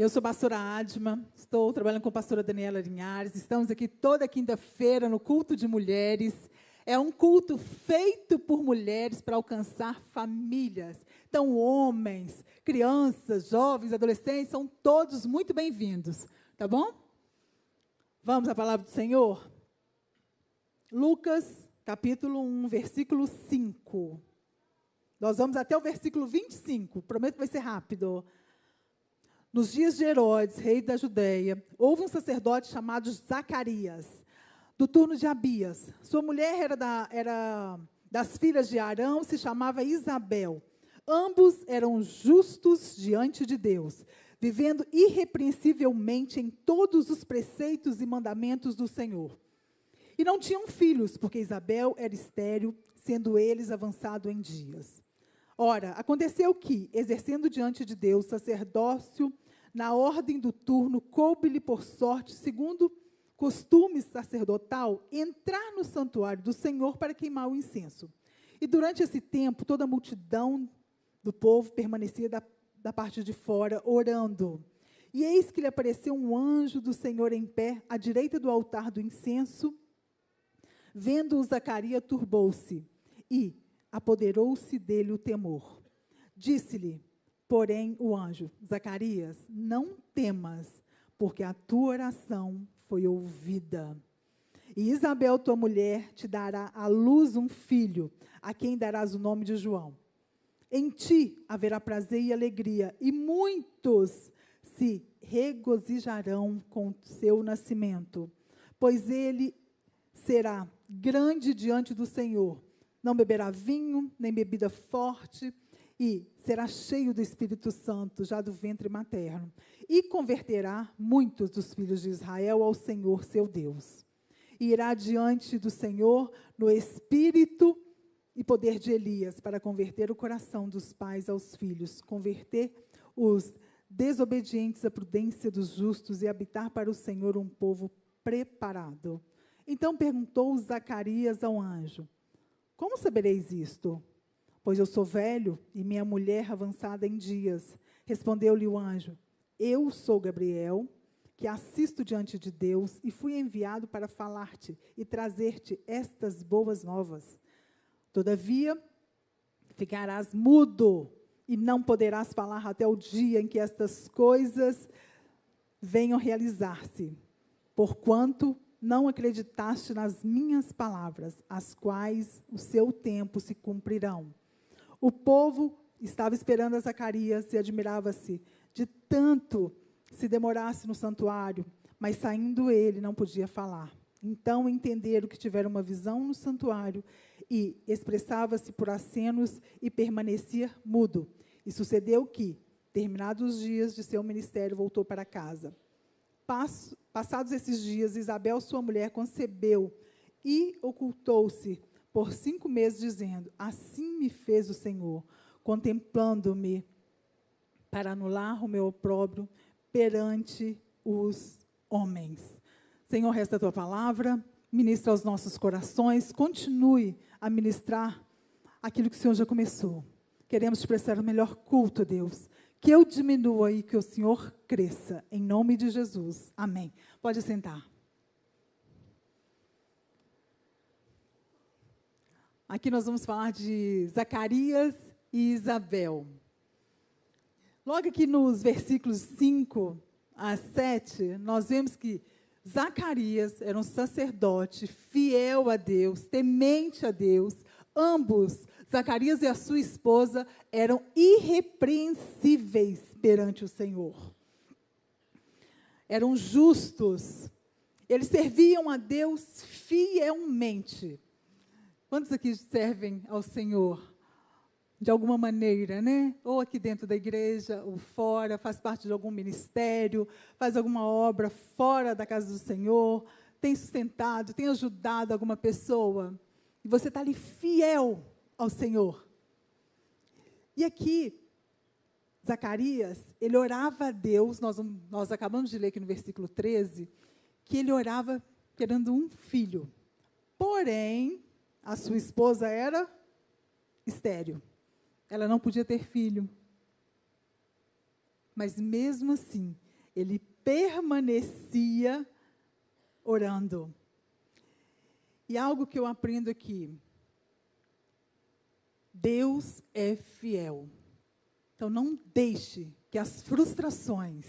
Eu sou pastora Adma, estou trabalhando com a pastora Daniela Linhares. Estamos aqui toda quinta-feira no culto de mulheres. É um culto feito por mulheres para alcançar famílias. Então, homens, crianças, jovens, adolescentes, são todos muito bem-vindos. Tá bom? Vamos à palavra do Senhor? Lucas, capítulo 1, versículo 5. Nós vamos até o versículo 25. Prometo que vai ser rápido. Nos dias de Herodes, rei da Judéia, houve um sacerdote chamado Zacarias, do turno de Abias. Sua mulher era, da, era das filhas de Arão, se chamava Isabel. Ambos eram justos diante de Deus, vivendo irrepreensivelmente em todos os preceitos e mandamentos do Senhor. E não tinham filhos, porque Isabel era estéril, sendo eles avançado em dias. Ora, aconteceu que, exercendo diante de Deus sacerdócio na ordem do turno, coube-lhe por sorte, segundo costume sacerdotal, entrar no santuário do Senhor para queimar o incenso. E durante esse tempo, toda a multidão do povo permanecia da, da parte de fora, orando. E eis que lhe apareceu um anjo do Senhor em pé, à direita do altar do incenso. Vendo-o, Zacarias turbou-se e, apoderou-se dele o temor. Disse-lhe, porém, o anjo: Zacarias, não temas, porque a tua oração foi ouvida. E Isabel, tua mulher, te dará à luz um filho, a quem darás o nome de João. Em ti haverá prazer e alegria, e muitos se regozijarão com seu nascimento, pois ele será grande diante do Senhor não beberá vinho, nem bebida forte, e será cheio do Espírito Santo, já do ventre materno, e converterá muitos dos filhos de Israel ao Senhor seu Deus. E irá diante do Senhor no espírito e poder de Elias, para converter o coração dos pais aos filhos, converter os desobedientes à prudência dos justos e habitar para o Senhor um povo preparado. Então perguntou Zacarias ao anjo: como sabereis isto? Pois eu sou velho e minha mulher avançada em dias. Respondeu-lhe o anjo: Eu sou Gabriel, que assisto diante de Deus e fui enviado para falar-te e trazer-te estas boas novas. Todavia, ficarás mudo e não poderás falar até o dia em que estas coisas venham realizar-se, porquanto não acreditaste nas minhas palavras, as quais o seu tempo se cumprirão. O povo estava esperando a Zacarias e admirava-se de tanto se demorasse no santuário, mas saindo ele não podia falar. Então entenderam que tiveram uma visão no santuário e expressava-se por acenos e permanecia mudo. E sucedeu que, terminados os dias de seu ministério, voltou para casa. Passo, passados esses dias, Isabel, sua mulher, concebeu e ocultou-se por cinco meses, dizendo: Assim me fez o Senhor, contemplando-me para anular o meu opróbrio perante os homens. Senhor, resta a tua palavra, ministra aos nossos corações, continue a ministrar aquilo que o Senhor já começou. Queremos te prestar o melhor culto, Deus que eu diminua e que o Senhor cresça. Em nome de Jesus. Amém. Pode sentar. Aqui nós vamos falar de Zacarias e Isabel. Logo aqui nos versículos 5 a 7, nós vemos que Zacarias era um sacerdote fiel a Deus, temente a Deus. Ambos Zacarias e a sua esposa eram irrepreensíveis perante o Senhor. Eram justos. Eles serviam a Deus fielmente. Quantos aqui servem ao Senhor? De alguma maneira, né? Ou aqui dentro da igreja, ou fora, faz parte de algum ministério, faz alguma obra fora da casa do Senhor, tem sustentado, tem ajudado alguma pessoa. E você está ali fiel ao Senhor. E aqui, Zacarias, ele orava a Deus, nós, nós acabamos de ler aqui no versículo 13, que ele orava querendo um filho. Porém, a sua esposa era estéreo. Ela não podia ter filho. Mas mesmo assim, ele permanecia orando. E algo que eu aprendo aqui. Deus é fiel. Então não deixe que as frustrações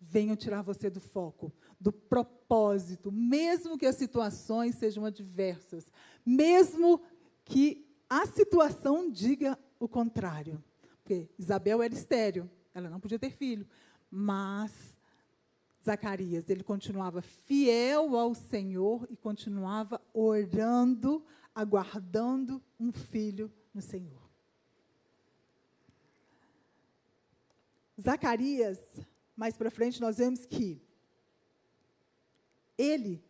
venham tirar você do foco, do propósito, mesmo que as situações sejam adversas, mesmo que a situação diga o contrário. Porque Isabel era estéreo, ela não podia ter filho, mas Zacarias, ele continuava fiel ao Senhor e continuava orando, aguardando um filho no Senhor. Zacarias, mais para frente, nós vemos que ele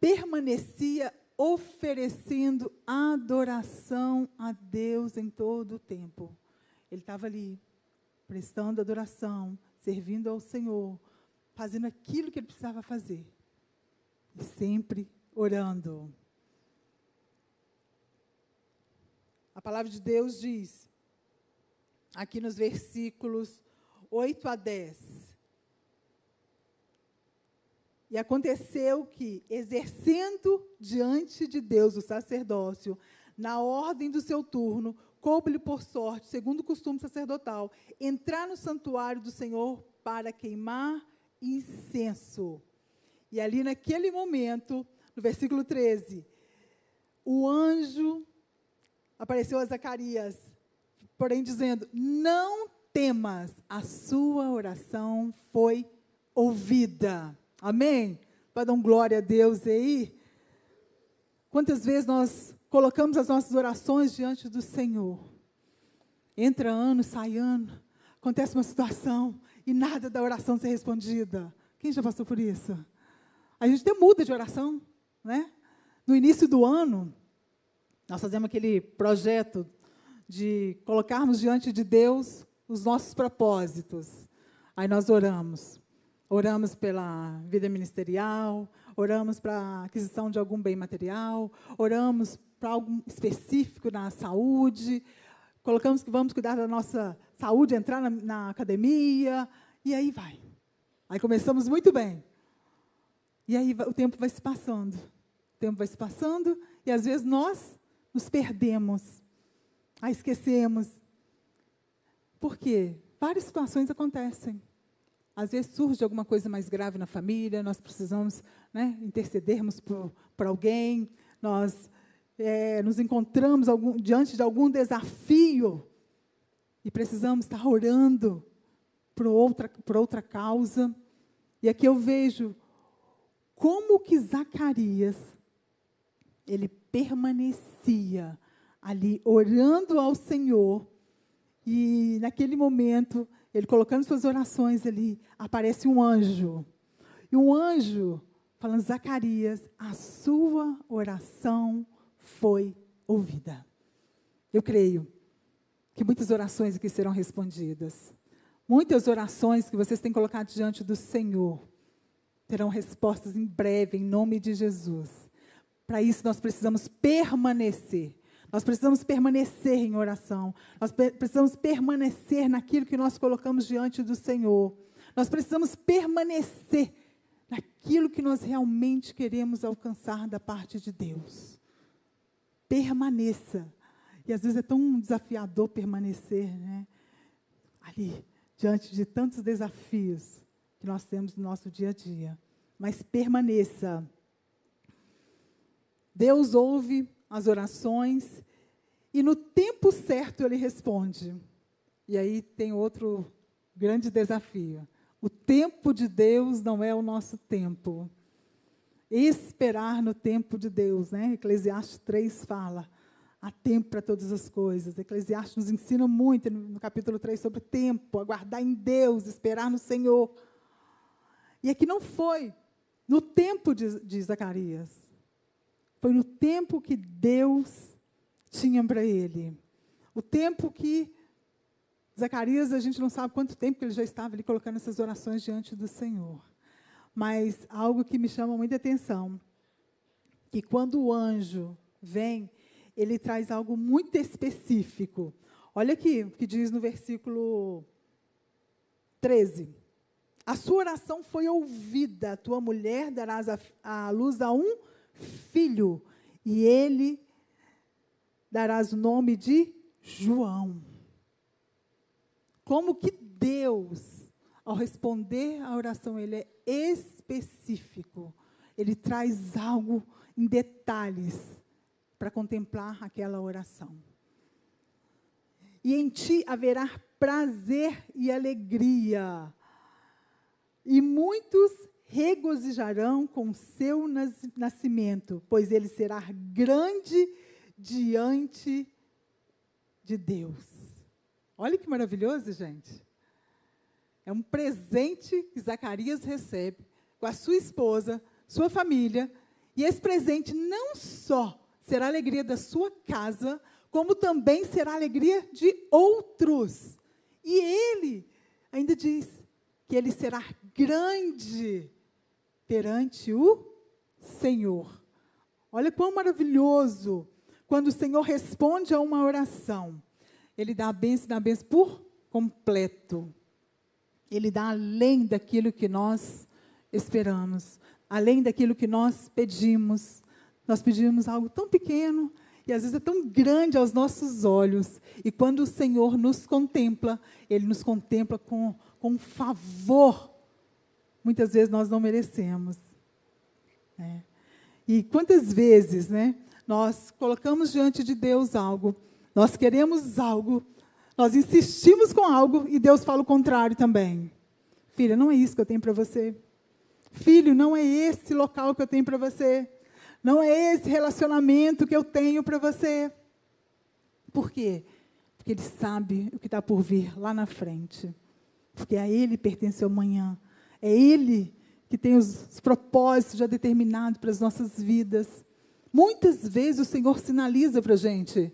permanecia oferecendo adoração a Deus em todo o tempo. Ele estava ali, prestando adoração, servindo ao Senhor, fazendo aquilo que ele precisava fazer. E sempre orando. A palavra de Deus diz, aqui nos versículos 8 a 10. E aconteceu que, exercendo diante de Deus o sacerdócio, na ordem do seu turno, coube-lhe por sorte, segundo o costume sacerdotal, entrar no santuário do Senhor para queimar incenso. E ali naquele momento, no versículo 13, o anjo apareceu a Zacarias, porém dizendo: Não temas, a sua oração foi ouvida. Amém? Vai dar um glória a Deus aí. Quantas vezes nós colocamos as nossas orações diante do Senhor? Entra ano, sai ano, acontece uma situação e nada da oração ser respondida. Quem já passou por isso? A gente tem muda de oração, né? No início do ano, nós fazemos aquele projeto de colocarmos diante de Deus os nossos propósitos. Aí nós oramos. Oramos pela vida ministerial, oramos para a aquisição de algum bem material, oramos para algo específico na saúde, colocamos que vamos cuidar da nossa saúde, entrar na, na academia, e aí vai. Aí começamos muito bem. E aí o tempo vai se passando. O tempo vai se passando, e às vezes nós nos perdemos. Aí esquecemos, por quê? Várias situações acontecem. Às vezes surge alguma coisa mais grave na família, nós precisamos né, intercedermos por, por alguém, nós é, nos encontramos algum, diante de algum desafio e precisamos estar orando por outra, por outra causa. E aqui eu vejo como que Zacarias, ele permanecia ali orando ao Senhor, e naquele momento, ele colocando suas orações ali, aparece um anjo. E um anjo falando: Zacarias, a sua oração foi ouvida. Eu creio que muitas orações aqui serão respondidas. Muitas orações que vocês têm colocado diante do Senhor terão respostas em breve, em nome de Jesus. Para isso, nós precisamos permanecer nós precisamos permanecer em oração. Nós precisamos permanecer naquilo que nós colocamos diante do Senhor. Nós precisamos permanecer naquilo que nós realmente queremos alcançar da parte de Deus. Permaneça. E às vezes é tão desafiador permanecer, né? Ali, diante de tantos desafios que nós temos no nosso dia a dia. Mas permaneça. Deus ouve as orações e no tempo certo ele responde. E aí tem outro grande desafio. O tempo de Deus não é o nosso tempo. Esperar no tempo de Deus, né? Eclesiastes 3 fala: há tempo para todas as coisas. Eclesiastes nos ensina muito no capítulo 3 sobre tempo, aguardar em Deus, esperar no Senhor. E aqui não foi no tempo de, de Zacarias. Foi no tempo que Deus tinha para ele. O tempo que Zacarias, a gente não sabe quanto tempo que ele já estava ali colocando essas orações diante do Senhor. Mas algo que me chama muita atenção, que quando o anjo vem, ele traz algo muito específico. Olha aqui o que diz no versículo 13. A sua oração foi ouvida. Tua mulher darás a, a luz a um filho, e ele darás o nome de João. Como que Deus, ao responder à oração, ele é específico. Ele traz algo em detalhes para contemplar aquela oração. E em ti haverá prazer e alegria, e muitos regozijarão com seu nascimento, pois ele será grande diante de Deus. Olha que maravilhoso, gente. É um presente que Zacarias recebe com a sua esposa, sua família, e esse presente não só será a alegria da sua casa, como também será a alegria de outros. E ele ainda diz que ele será grande perante o Senhor. Olha quão maravilhoso quando o Senhor responde a uma oração. Ele dá a bênção, dá a bênção por completo. Ele dá além daquilo que nós esperamos, além daquilo que nós pedimos. Nós pedimos algo tão pequeno e às vezes é tão grande aos nossos olhos. E quando o Senhor nos contempla, Ele nos contempla com, com favor. Muitas vezes nós não merecemos. Né? E quantas vezes né, nós colocamos diante de Deus algo, nós queremos algo, nós insistimos com algo e Deus fala o contrário também. Filha, não é isso que eu tenho para você. Filho, não é esse local que eu tenho para você. Não é esse relacionamento que eu tenho para você. Por quê? Porque Ele sabe o que está por vir lá na frente. Porque a Ele pertence o amanhã. É Ele que tem os, os propósitos já determinados para as nossas vidas. Muitas vezes o Senhor sinaliza para a gente: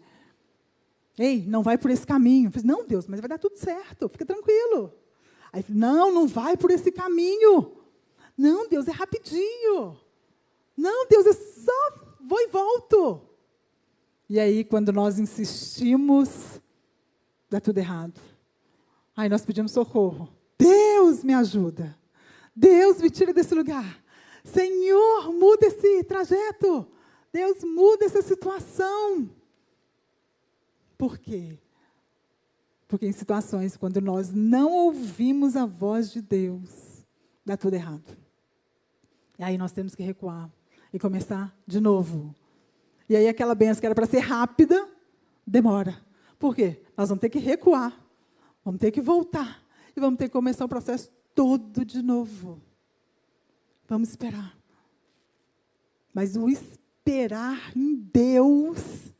Ei, não vai por esse caminho. Falei, não, Deus, mas vai dar tudo certo, fica tranquilo. Aí, não, não vai por esse caminho. Não, Deus, é rapidinho. Não, Deus, é só vou e volto. E aí, quando nós insistimos, dá tudo errado. Aí nós pedimos socorro. Deus me ajuda. Deus me tira desse lugar. Senhor, muda esse trajeto. Deus muda essa situação. Por quê? Porque em situações quando nós não ouvimos a voz de Deus, dá tudo errado. E aí nós temos que recuar e começar de novo. E aí aquela benção que era para ser rápida, demora. Por quê? Nós vamos ter que recuar, vamos ter que voltar e vamos ter que começar o processo todo de novo. Vamos esperar. Mas o esperar em Deus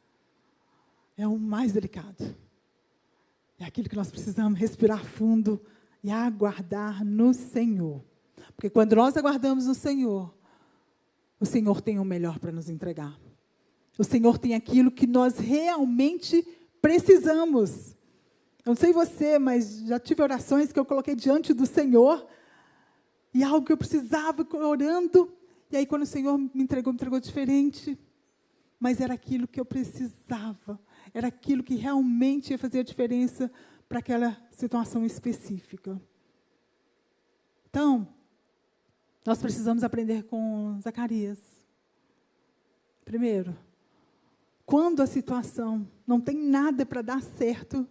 é o mais delicado. É aquilo que nós precisamos respirar fundo e aguardar no Senhor. Porque quando nós aguardamos no Senhor, o Senhor tem o melhor para nos entregar. O Senhor tem aquilo que nós realmente precisamos. Eu não sei você, mas já tive orações que eu coloquei diante do Senhor e algo que eu precisava orando. E aí, quando o Senhor me entregou, me entregou diferente. Mas era aquilo que eu precisava. Era aquilo que realmente ia fazer a diferença para aquela situação específica. Então, nós precisamos aprender com Zacarias. Primeiro, quando a situação não tem nada para dar certo,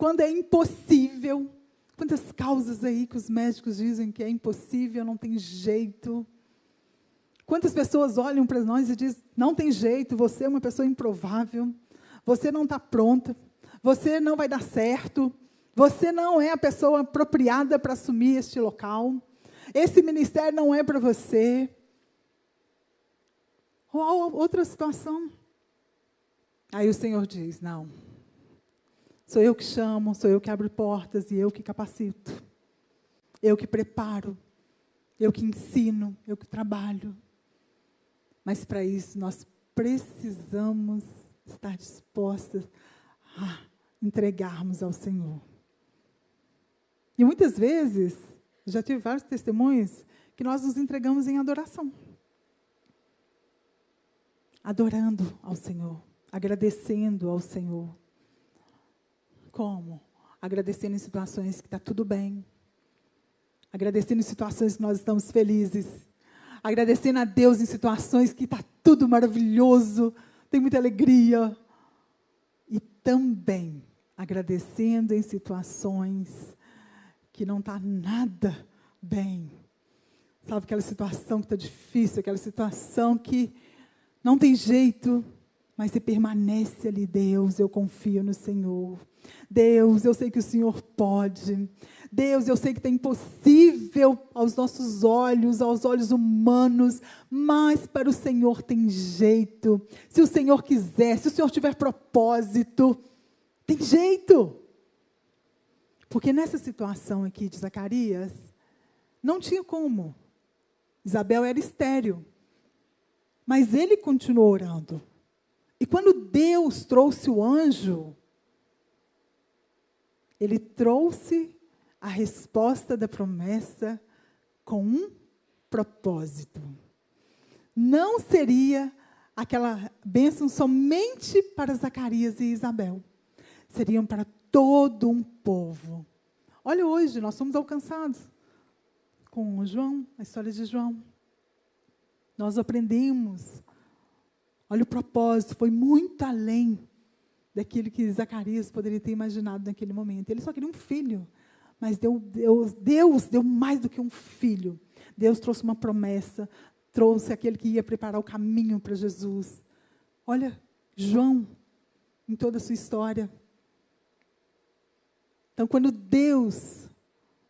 quando é impossível, quantas causas aí que os médicos dizem que é impossível, não tem jeito. Quantas pessoas olham para nós e dizem: não tem jeito, você é uma pessoa improvável, você não está pronta, você não vai dar certo, você não é a pessoa apropriada para assumir este local. Esse ministério não é para você. Ou outra situação. Aí o Senhor diz: Não. Sou eu que chamo, sou eu que abro portas e eu que capacito. Eu que preparo, eu que ensino, eu que trabalho. Mas para isso nós precisamos estar dispostas a entregarmos ao Senhor. E muitas vezes já tive vários testemunhos que nós nos entregamos em adoração. Adorando ao Senhor, agradecendo ao Senhor. Como? Agradecendo em situações que está tudo bem. agradecendo em situações que nós estamos felizes, agradecendo a Deus em situações que está tudo maravilhoso, tem muita alegria, e também agradecendo em situações que não está nada bem. Sabe aquela situação que está difícil, aquela situação que não tem jeito, mas você permanece ali, Deus, eu confio no Senhor. Deus, eu sei que o Senhor pode. Deus, eu sei que é impossível aos nossos olhos, aos olhos humanos, mas para o Senhor tem jeito. Se o Senhor quiser, se o Senhor tiver propósito, tem jeito. Porque nessa situação aqui de Zacarias, não tinha como. Isabel era estéril. Mas ele continuou orando. E quando Deus trouxe o anjo, ele trouxe a resposta da promessa com um propósito. Não seria aquela bênção somente para Zacarias e Isabel. Seriam para todo um povo. Olha hoje, nós somos alcançados com João, a história de João. Nós aprendemos. Olha o propósito, foi muito além daquilo que Zacarias poderia ter imaginado naquele momento. Ele só queria um filho, mas Deus, Deus, Deus deu mais do que um filho. Deus trouxe uma promessa, trouxe aquele que ia preparar o caminho para Jesus. Olha, João, em toda a sua história. Então, quando Deus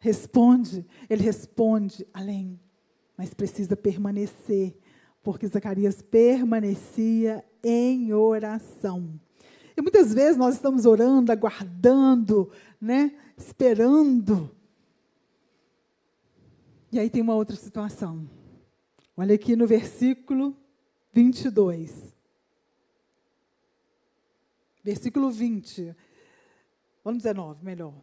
responde, Ele responde além, mas precisa permanecer, porque Zacarias permanecia em oração. E muitas vezes nós estamos orando, aguardando, né, esperando. E aí tem uma outra situação. Olha aqui no versículo 22. Versículo 20. Vamos 19, melhor.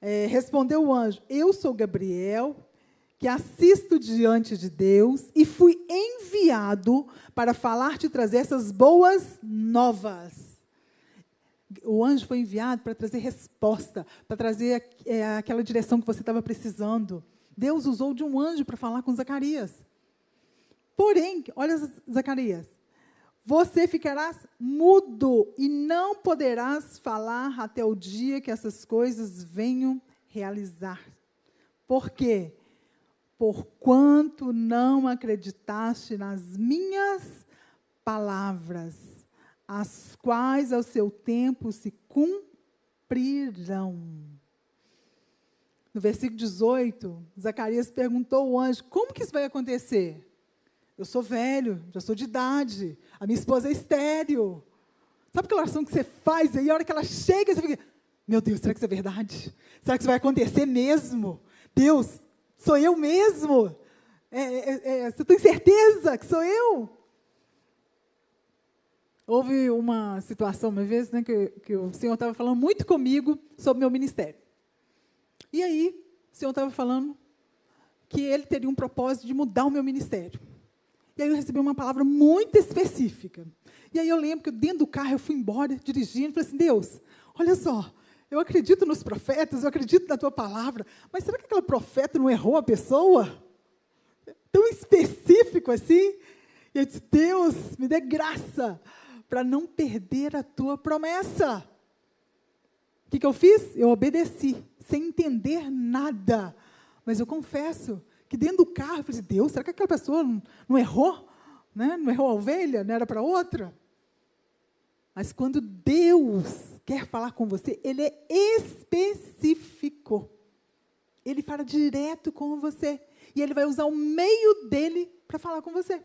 É, respondeu o anjo: Eu sou Gabriel, que assisto diante de Deus e fui enviado para falar-te e trazer essas boas novas o anjo foi enviado para trazer resposta, para trazer é, aquela direção que você estava precisando. Deus usou de um anjo para falar com Zacarias. Porém, olha Zacarias, você ficarás mudo e não poderás falar até o dia que essas coisas venham realizar. Por quê? Porquanto não acreditaste nas minhas palavras as quais ao seu tempo se cumprirão. No versículo 18, Zacarias perguntou ao anjo: Como que isso vai acontecer? Eu sou velho, já sou de idade, a minha esposa é estéreo. Sabe aquela oração que você faz aí, a hora que ela chega, você fica: Meu Deus, será que isso é verdade? Será que isso vai acontecer mesmo? Deus, sou eu mesmo? É, é, é, você tem certeza que sou eu? Houve uma situação, uma vez, né, que, que o Senhor estava falando muito comigo sobre meu ministério. E aí, o Senhor estava falando que ele teria um propósito de mudar o meu ministério. E aí eu recebi uma palavra muito específica. E aí eu lembro que dentro do carro eu fui embora, dirigindo, e falei assim, Deus, olha só, eu acredito nos profetas, eu acredito na tua palavra, mas será que aquela profeta não errou a pessoa? Tão específico assim? E eu disse, Deus, me dê graça para não perder a tua promessa. O que, que eu fiz? Eu obedeci, sem entender nada. Mas eu confesso que dentro do carro, eu falei, assim, Deus, será que aquela pessoa não, não errou? Né? Não errou a ovelha? Não era para outra? Mas quando Deus quer falar com você, Ele é específico. Ele fala direto com você. E Ele vai usar o meio dele para falar com você.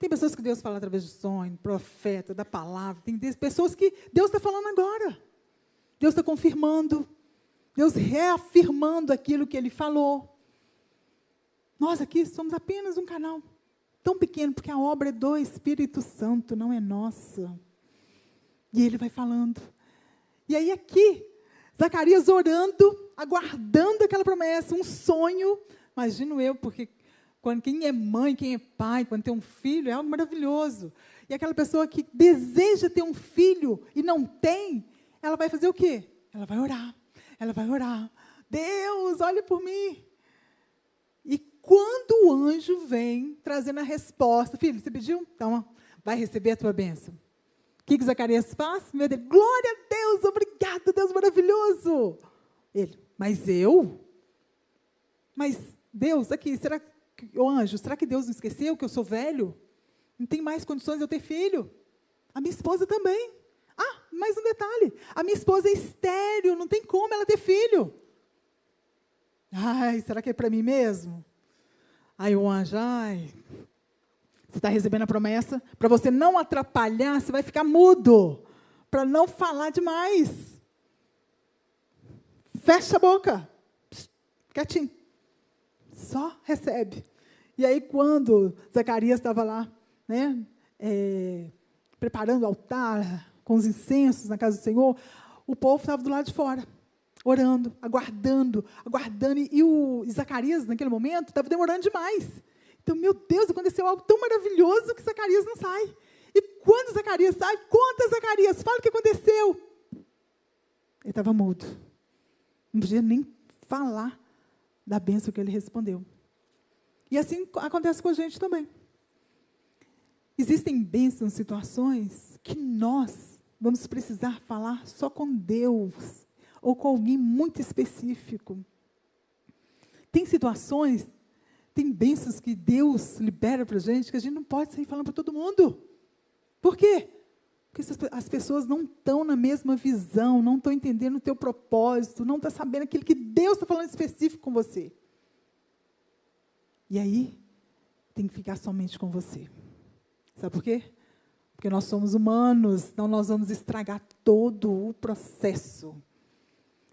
Tem pessoas que Deus fala através de sonho, profeta, da palavra. Tem pessoas que Deus está falando agora. Deus está confirmando. Deus reafirmando aquilo que Ele falou. Nós aqui somos apenas um canal tão pequeno, porque a obra é do Espírito Santo, não é nossa. E Ele vai falando. E aí aqui, Zacarias orando, aguardando aquela promessa, um sonho. Imagino eu, porque quando quem é mãe, quem é pai, quando tem um filho, é algo maravilhoso. E aquela pessoa que deseja ter um filho e não tem, ela vai fazer o quê? Ela vai orar. Ela vai orar. Deus, olha por mim. E quando o anjo vem trazendo a resposta, filho, você pediu? Então, vai receber a tua bênção. O que, que Zacarias faz? Meu Deus, glória a Deus, obrigado, Deus maravilhoso. Ele, mas eu? Mas Deus, aqui, será que, o anjo, será que Deus não esqueceu que eu sou velho? Não tem mais condições de eu ter filho? A minha esposa também. Ah, mais um detalhe. A minha esposa é estéreo, não tem como ela ter filho. Ai, será que é para mim mesmo? Aí o anjo, ai, você está recebendo a promessa, para você não atrapalhar, você vai ficar mudo, para não falar demais. Fecha a boca, Psst, quietinho, só recebe. E aí, quando Zacarias estava lá, né, é, preparando o altar, com os incensos na casa do Senhor, o povo estava do lado de fora, orando, aguardando, aguardando. E o Zacarias, naquele momento, estava demorando demais. Então, meu Deus, aconteceu algo tão maravilhoso que Zacarias não sai. E quando Zacarias sai, conta Zacarias, fala o que aconteceu. Ele estava mudo. Não podia nem falar da bênção que ele respondeu. E assim acontece com a gente também. Existem bênçãos, situações que nós vamos precisar falar só com Deus ou com alguém muito específico. Tem situações, tem bênçãos que Deus libera para a gente que a gente não pode sair falando para todo mundo. Por quê? Porque as pessoas não estão na mesma visão, não estão entendendo o teu propósito, não estão sabendo aquilo que Deus está falando específico com você. E aí, tem que ficar somente com você. Sabe por quê? Porque nós somos humanos, então nós vamos estragar todo o processo.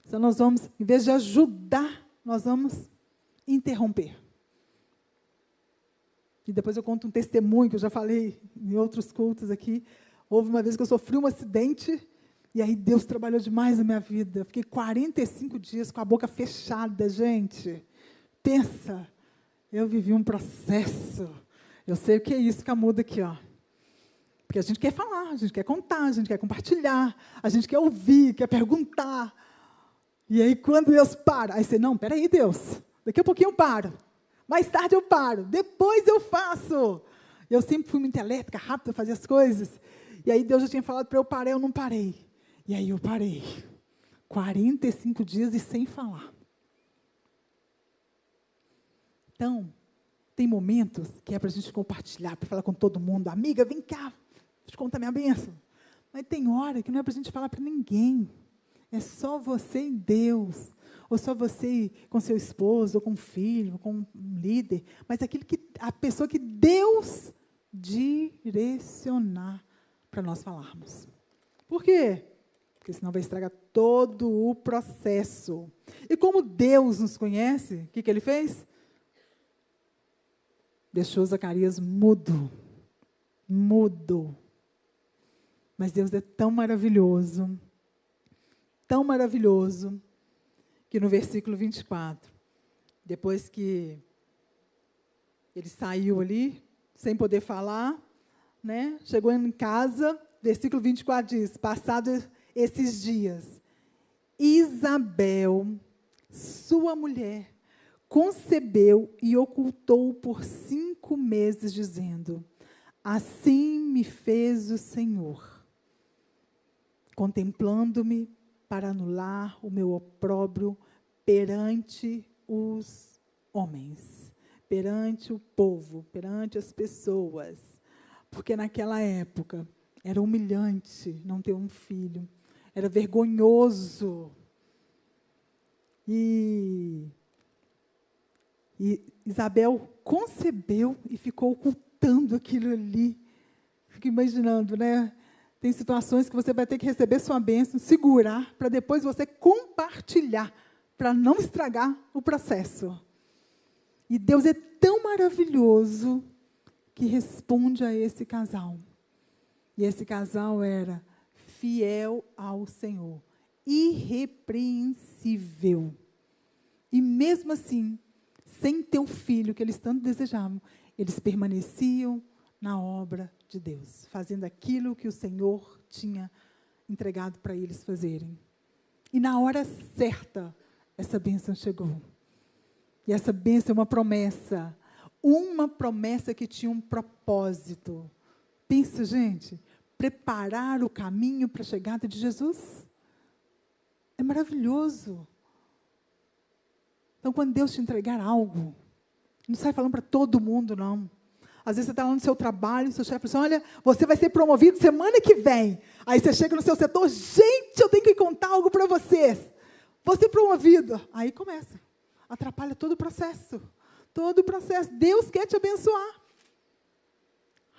Então nós vamos, em vez de ajudar, nós vamos interromper. E depois eu conto um testemunho que eu já falei em outros cultos aqui. Houve uma vez que eu sofri um acidente e aí Deus trabalhou demais na minha vida. fiquei 45 dias com a boca fechada, gente. Pensa, eu vivi um processo. Eu sei o que é isso, fica muda aqui, ó. Porque a gente quer falar, a gente quer contar, a gente quer compartilhar, a gente quer ouvir, quer perguntar. E aí, quando Deus para, aí você, não, peraí, Deus, daqui a pouquinho eu paro. Mais tarde eu paro, depois eu faço. Eu sempre fui muito elétrica, rápida, fazer as coisas. E aí Deus já tinha falado para eu parar, eu não parei. E aí eu parei. 45 dias e sem falar. Então, tem momentos que é para a gente compartilhar, para falar com todo mundo. Amiga, vem cá, te contar minha bênção. Mas tem hora que não é para a gente falar para ninguém. É só você e Deus. Ou só você com seu esposo, ou com um filho, com um líder. Mas aquilo que a pessoa que Deus direcionar para nós falarmos. Por quê? Porque senão vai estragar todo o processo. E como Deus nos conhece, o que, que ele fez? Deixou Zacarias mudo. Mudo. Mas Deus é tão maravilhoso, tão maravilhoso, que no versículo 24, depois que ele saiu ali, sem poder falar, né? chegou em casa, versículo 24 diz: Passados esses dias, Isabel, sua mulher, concebeu e ocultou por cinco meses, dizendo: Assim me fez o Senhor contemplando-me para anular o meu opróbrio perante os homens, perante o povo, perante as pessoas. Porque naquela época era humilhante não ter um filho, era vergonhoso. E, e Isabel concebeu e ficou ocultando aquilo ali. Fico imaginando, né? Tem situações que você vai ter que receber sua bênção, segurar, para depois você compartilhar, para não estragar o processo. E Deus é tão maravilhoso que responde a esse casal. E esse casal era fiel ao Senhor, irrepreensível. E mesmo assim, sem ter o filho que eles tanto desejavam, eles permaneciam na obra de Deus, fazendo aquilo que o Senhor tinha entregado para eles fazerem. E na hora certa, essa bênção chegou. E essa bênção é uma promessa. Uma promessa que tinha um propósito. Pensa, gente, preparar o caminho para a chegada de Jesus. É maravilhoso. Então, quando Deus te entregar algo, não sai falando para todo mundo, não. Às vezes você está lá no seu trabalho, seu chefe fala assim, olha, você vai ser promovido semana que vem. Aí você chega no seu setor, gente, eu tenho que contar algo para vocês. Vou ser promovido. Aí começa. Atrapalha todo o processo. Todo o processo. Deus quer te abençoar.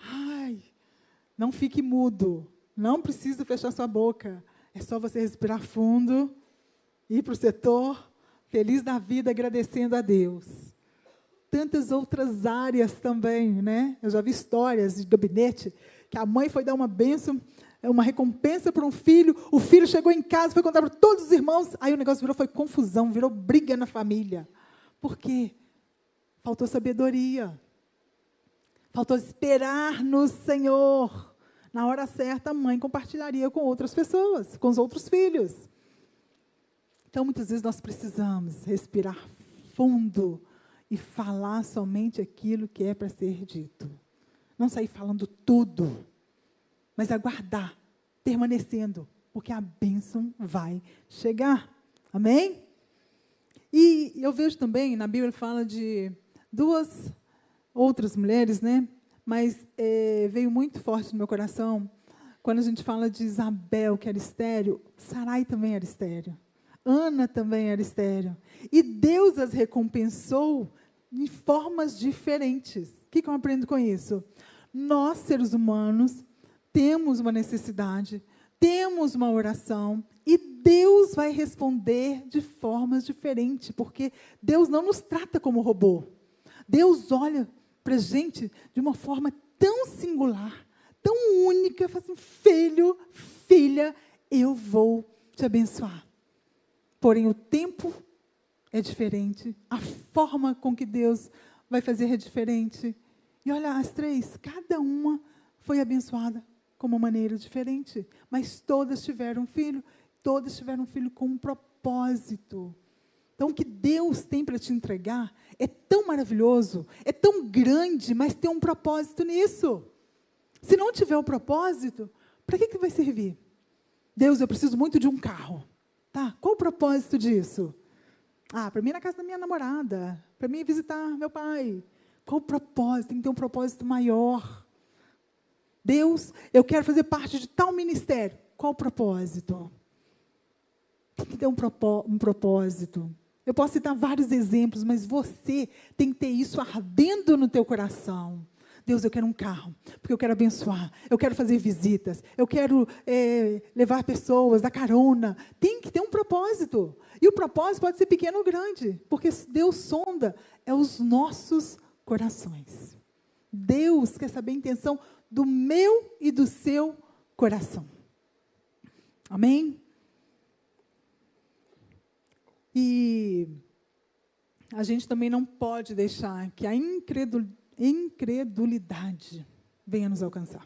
Ai, não fique mudo. Não precisa fechar sua boca. É só você respirar fundo, ir para o setor, feliz da vida, agradecendo a Deus. Tantas outras áreas também, né? Eu já vi histórias de gabinete que a mãe foi dar uma bênção, uma recompensa para um filho, o filho chegou em casa, foi contar para todos os irmãos, aí o negócio virou foi confusão, virou briga na família. Por quê? Faltou sabedoria. Faltou esperar no Senhor. Na hora certa, a mãe compartilharia com outras pessoas, com os outros filhos. Então, muitas vezes nós precisamos respirar fundo e falar somente aquilo que é para ser dito. Não sair falando tudo, mas aguardar, permanecendo, porque a bênção vai chegar. Amém? E eu vejo também, na Bíblia fala de duas outras mulheres, né? Mas é, veio muito forte no meu coração quando a gente fala de Isabel, que era estéreo, Sarai também era estéreo. Ana também era estéreo. E Deus as recompensou de formas diferentes. O que, que eu aprendo com isso? Nós, seres humanos, temos uma necessidade, temos uma oração, e Deus vai responder de formas diferentes, porque Deus não nos trata como robô. Deus olha para a gente de uma forma tão singular, tão única, fala assim, filho, filha, eu vou te abençoar. Porém, o tempo é diferente, a forma com que Deus vai fazer é diferente. E olha, as três, cada uma foi abençoada com uma maneira diferente, mas todas tiveram filho, todas tiveram filho com um propósito. Então, o que Deus tem para te entregar é tão maravilhoso, é tão grande, mas tem um propósito nisso. Se não tiver um propósito, para que, que vai servir? Deus, eu preciso muito de um carro. Tá, qual o propósito disso? Ah, para mim ir na casa da minha namorada, para mim visitar meu pai. Qual o propósito? Tem que ter um propósito maior. Deus, eu quero fazer parte de tal ministério. Qual o propósito? Tem que ter um, propó um propósito. Eu posso citar vários exemplos, mas você tem que ter isso ardendo no teu coração. Deus, eu quero um carro, porque eu quero abençoar, eu quero fazer visitas, eu quero é, levar pessoas, dar carona. Tem que ter um propósito. E o propósito pode ser pequeno ou grande, porque Deus sonda é os nossos corações. Deus quer saber a intenção do meu e do seu coração. Amém? E a gente também não pode deixar que a incredulidade venha nos alcançar.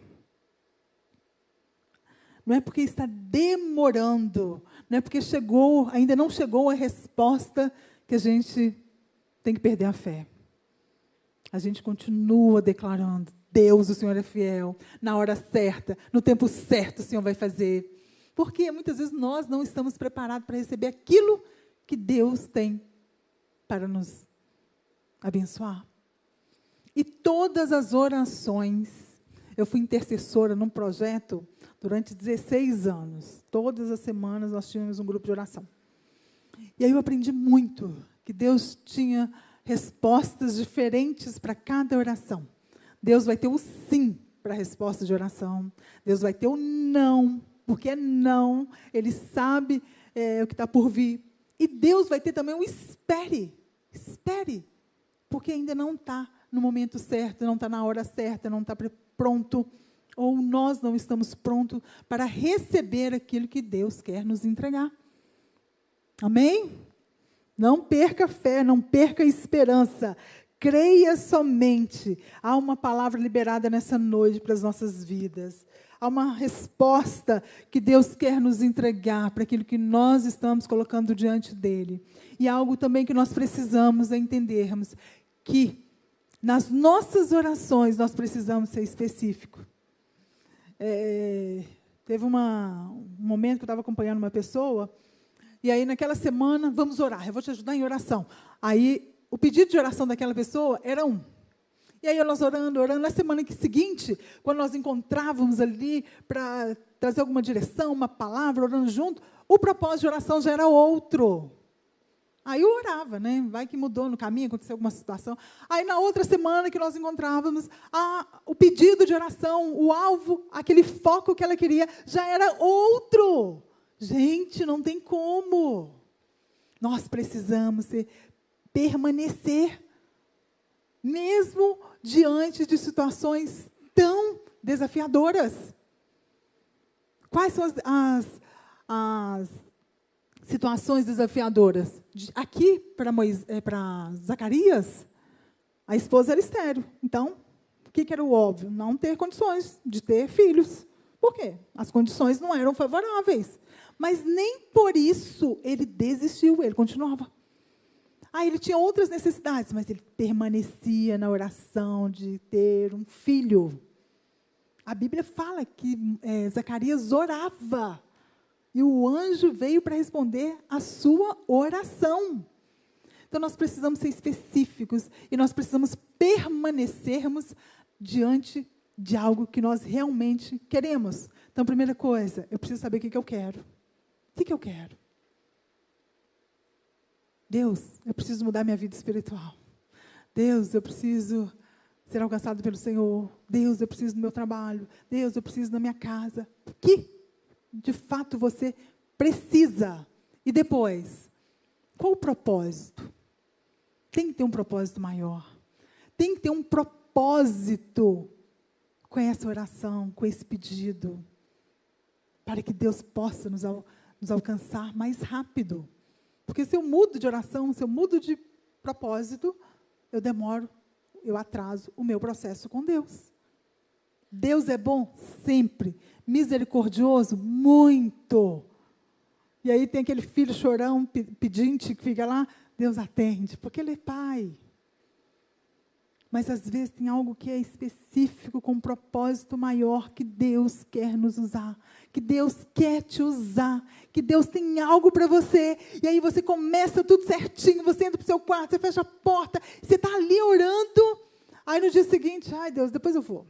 Não é porque está demorando, não é porque chegou, ainda não chegou a resposta que a gente tem que perder a fé. A gente continua declarando: Deus, o Senhor é fiel, na hora certa, no tempo certo, o Senhor vai fazer. Porque muitas vezes nós não estamos preparados para receber aquilo que Deus tem para nos abençoar. E todas as orações, eu fui intercessora num projeto durante 16 anos. Todas as semanas nós tínhamos um grupo de oração. E aí eu aprendi muito que Deus tinha respostas diferentes para cada oração. Deus vai ter o sim para a resposta de oração. Deus vai ter o não, porque é não. Ele sabe é, o que está por vir. E Deus vai ter também um espere. Espere. Porque ainda não está no momento certo, não está na hora certa, não está pronto. Ou nós não estamos prontos para receber aquilo que Deus quer nos entregar. Amém? Não perca fé, não perca esperança. Creia somente. Há uma palavra liberada nessa noite para as nossas vidas. Há uma resposta que Deus quer nos entregar para aquilo que nós estamos colocando diante dele. E algo também que nós precisamos entendermos que nas nossas orações nós precisamos ser específicos. É, teve uma, um momento que eu estava acompanhando uma pessoa, e aí naquela semana, vamos orar, eu vou te ajudar em oração. Aí o pedido de oração daquela pessoa era um. E aí nós orando, orando. Na semana seguinte, quando nós encontrávamos ali para trazer alguma direção, uma palavra, orando junto, o propósito de oração já era outro. Aí eu orava, né? Vai que mudou no caminho, aconteceu alguma situação. Aí na outra semana que nós encontrávamos, a, o pedido de oração, o alvo, aquele foco que ela queria, já era outro. Gente, não tem como. Nós precisamos ser, permanecer, mesmo diante de situações tão desafiadoras. Quais são as, as, as situações desafiadoras. Aqui, para é, Zacarias, a esposa era estéreo. Então, o que, que era o óbvio? Não ter condições de ter filhos. Por quê? As condições não eram favoráveis. Mas nem por isso ele desistiu, ele continuava. Ah, ele tinha outras necessidades, mas ele permanecia na oração de ter um filho. A Bíblia fala que é, Zacarias orava e o anjo veio para responder a sua oração. Então nós precisamos ser específicos e nós precisamos permanecermos diante de algo que nós realmente queremos. Então, primeira coisa, eu preciso saber o que, que eu quero. O que, que eu quero? Deus, eu preciso mudar minha vida espiritual. Deus, eu preciso ser alcançado pelo Senhor. Deus, eu preciso do meu trabalho. Deus, eu preciso da minha casa. O que de fato você precisa. E depois, qual o propósito? Tem que ter um propósito maior. Tem que ter um propósito com essa oração, com esse pedido, para que Deus possa nos, al nos alcançar mais rápido. Porque se eu mudo de oração, se eu mudo de propósito, eu demoro, eu atraso o meu processo com Deus. Deus é bom sempre. Misericordioso? Muito. E aí tem aquele filho chorão, pedinte, que fica lá, Deus atende, porque ele é pai. Mas às vezes tem algo que é específico, com um propósito maior, que Deus quer nos usar, que Deus quer te usar, que Deus tem algo para você. E aí você começa tudo certinho, você entra para o seu quarto, você fecha a porta, você está ali orando. Aí no dia seguinte, ai Deus, depois eu vou.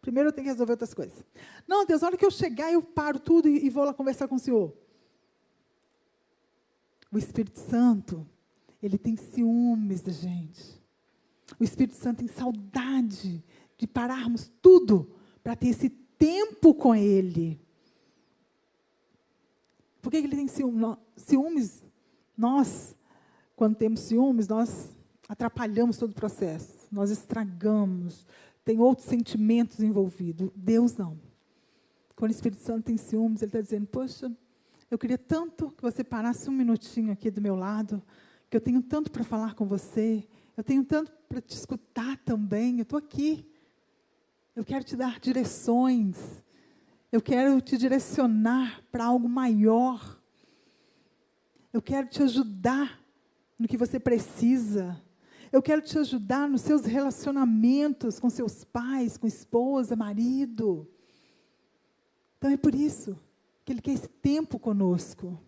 Primeiro eu tenho que resolver outras coisas. Não, Deus, na hora que eu chegar, eu paro tudo e, e vou lá conversar com o Senhor. O Espírito Santo, ele tem ciúmes da gente. O Espírito Santo tem saudade de pararmos tudo para ter esse tempo com Ele. Por que ele tem ciúmes? Nós, quando temos ciúmes, nós atrapalhamos todo o processo, nós estragamos, tem outros sentimentos envolvidos. Deus não. Quando o Espírito Santo tem ciúmes, ele está dizendo: Poxa, eu queria tanto que você parasse um minutinho aqui do meu lado, que eu tenho tanto para falar com você, eu tenho tanto para te escutar também, eu estou aqui. Eu quero te dar direções, eu quero te direcionar para algo maior. Eu quero te ajudar no que você precisa. Eu quero te ajudar nos seus relacionamentos com seus pais, com esposa, marido. Então é por isso que Ele quer esse tempo conosco.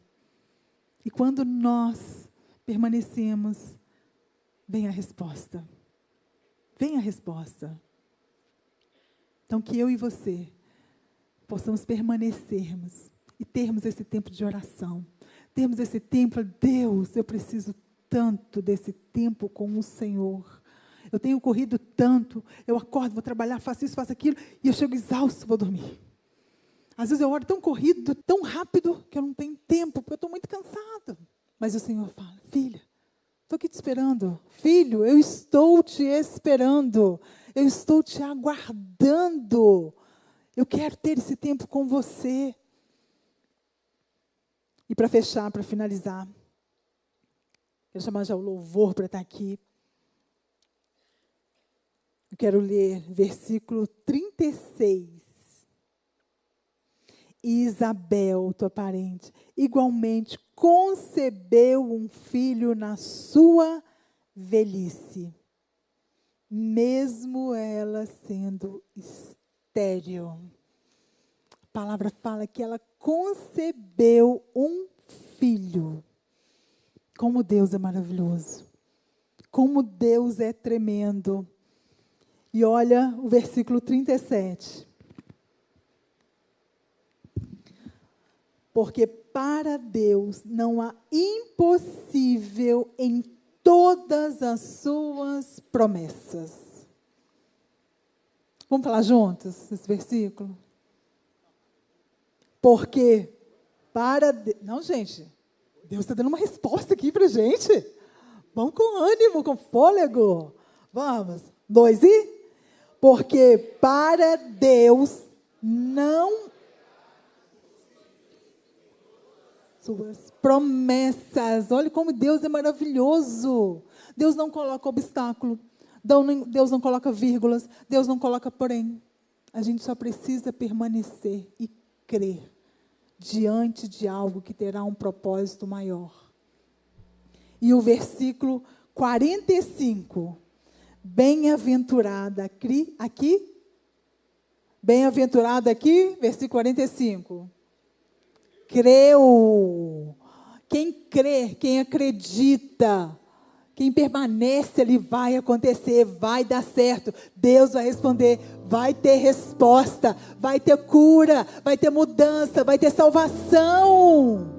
E quando nós permanecemos, vem a resposta. Vem a resposta. Então que eu e você possamos permanecermos e termos esse tempo de oração. Termos esse tempo, Deus, eu preciso tanto desse tempo com o Senhor. Eu tenho corrido tanto, eu acordo, vou trabalhar, faço isso, faço aquilo, e eu chego exausto, vou dormir. Às vezes eu oro tão corrido, tão rápido, que eu não tenho tempo, porque eu estou muito cansada. Mas o Senhor fala, filha, estou aqui te esperando. Filho, eu estou te esperando. Eu estou te aguardando. Eu quero ter esse tempo com você. E para fechar, para finalizar, Quero chamar já o louvor para estar aqui. Eu quero ler versículo 36. Isabel, tua parente, igualmente concebeu um filho na sua velhice, mesmo ela sendo estéril. A palavra fala que ela concebeu um filho. Como Deus é maravilhoso. Como Deus é tremendo. E olha o versículo 37. Porque para Deus não há impossível em todas as suas promessas. Vamos falar juntos esse versículo? Porque para. De... Não, gente. Deus está dando uma resposta aqui para gente. Vamos com ânimo, com fôlego. Vamos. Dois e? Porque para Deus não suas promessas. Olha como Deus é maravilhoso. Deus não coloca obstáculo. Deus não coloca vírgulas. Deus não coloca porém. A gente só precisa permanecer e crer diante de algo que terá um propósito maior. E o versículo 45. Bem-aventurada aqui. Bem-aventurada aqui, versículo 45 creu. Quem crê, quem acredita, quem permanece ali vai acontecer, vai dar certo. Deus vai responder, vai ter resposta, vai ter cura, vai ter mudança, vai ter salvação.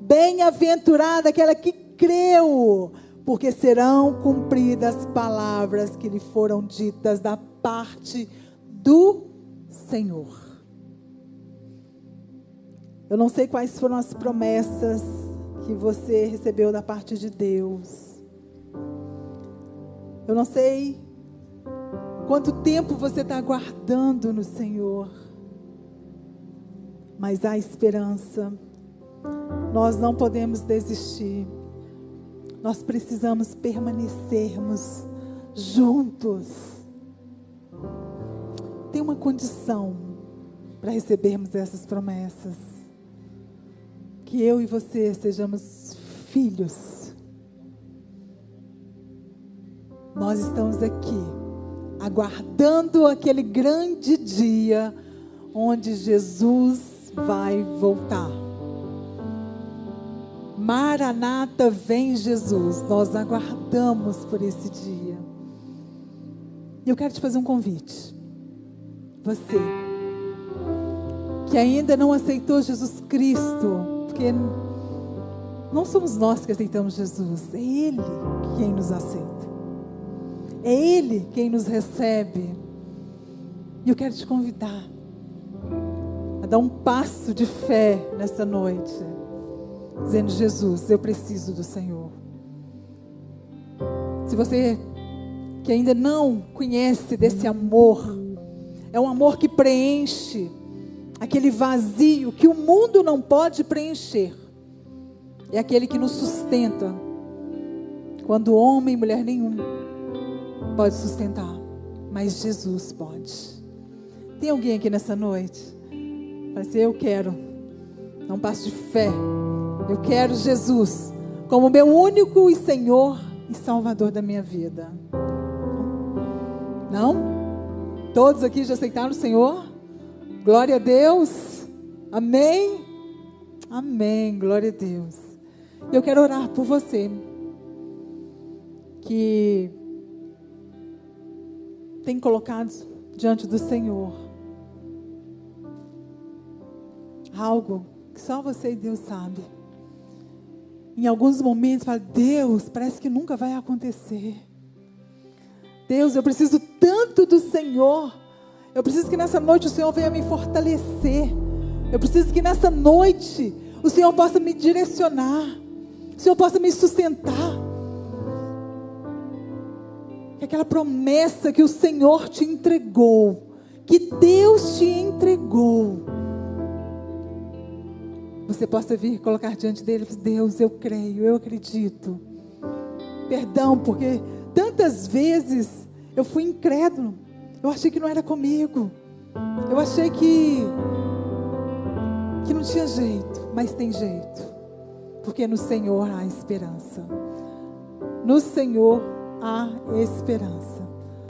Bem-aventurada aquela que creu, porque serão cumpridas as palavras que lhe foram ditas da parte do Senhor. Eu não sei quais foram as promessas que você recebeu da parte de Deus. Eu não sei quanto tempo você está aguardando no Senhor. Mas há esperança. Nós não podemos desistir. Nós precisamos permanecermos juntos. Tem uma condição para recebermos essas promessas que eu e você sejamos filhos. Nós estamos aqui, aguardando aquele grande dia onde Jesus vai voltar. Maranata, vem Jesus. Nós aguardamos por esse dia. E eu quero te fazer um convite. Você que ainda não aceitou Jesus Cristo porque não somos nós que aceitamos Jesus, é Ele quem nos aceita. É Ele quem nos recebe. E eu quero te convidar a dar um passo de fé nessa noite, dizendo: Jesus, eu preciso do Senhor. Se você que ainda não conhece desse amor, é um amor que preenche aquele vazio que o mundo não pode preencher. É aquele que nos sustenta. Quando homem e mulher nenhum pode sustentar, mas Jesus pode. Tem alguém aqui nessa noite? Vai ser eu quero. Não passo de fé. Eu quero Jesus como meu único e Senhor e Salvador da minha vida. Não? Todos aqui já aceitaram o Senhor? Glória a Deus. Amém. Amém. Glória a Deus. Eu quero orar por você que tem colocado diante do Senhor algo que só você e Deus sabe. Em alguns momentos fala: "Deus, parece que nunca vai acontecer". Deus, eu preciso tanto do Senhor. Eu preciso que nessa noite o Senhor venha me fortalecer. Eu preciso que nessa noite o Senhor possa me direcionar. O Senhor possa me sustentar. Que aquela promessa que o Senhor te entregou, que Deus te entregou, você possa vir colocar diante dele, Deus, eu creio, eu acredito. Perdão, porque tantas vezes eu fui incrédulo. Eu achei que não era comigo. Eu achei que que não tinha jeito, mas tem jeito. Porque no Senhor há esperança. No Senhor há esperança.